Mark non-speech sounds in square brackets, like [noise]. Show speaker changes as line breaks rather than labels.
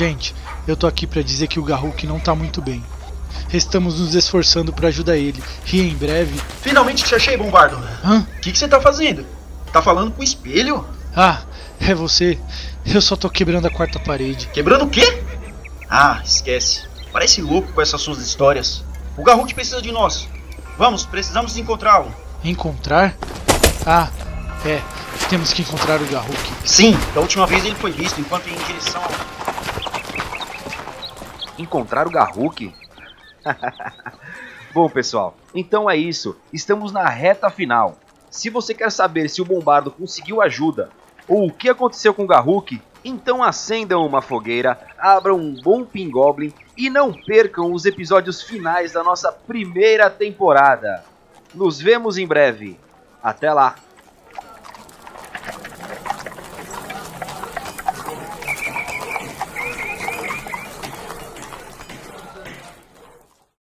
Gente, eu tô aqui para dizer que o Garruk não tá muito bem. Estamos nos esforçando para ajudar ele e em breve.
Finalmente te achei, Bombardo.
Hã?
O que, que você tá fazendo? Tá falando com o espelho?
Ah, é você. Eu só tô quebrando a quarta parede.
Quebrando o quê? Ah, esquece. Parece louco com essas suas histórias. O Garruk precisa de nós. Vamos, precisamos encontrá-lo.
Encontrar? Ah, é. Temos que encontrar o Garruk.
Sim, da última vez ele foi visto enquanto ia em direção ao.
Encontrar o Garruk? [laughs] Bom, pessoal, então é isso. Estamos na reta final. Se você quer saber se o Bombardo conseguiu ajuda ou o que aconteceu com o Garruk, então acendam uma fogueira, abram um bom Pingoblin e não percam os episódios finais da nossa primeira temporada. Nos vemos em breve. Até lá!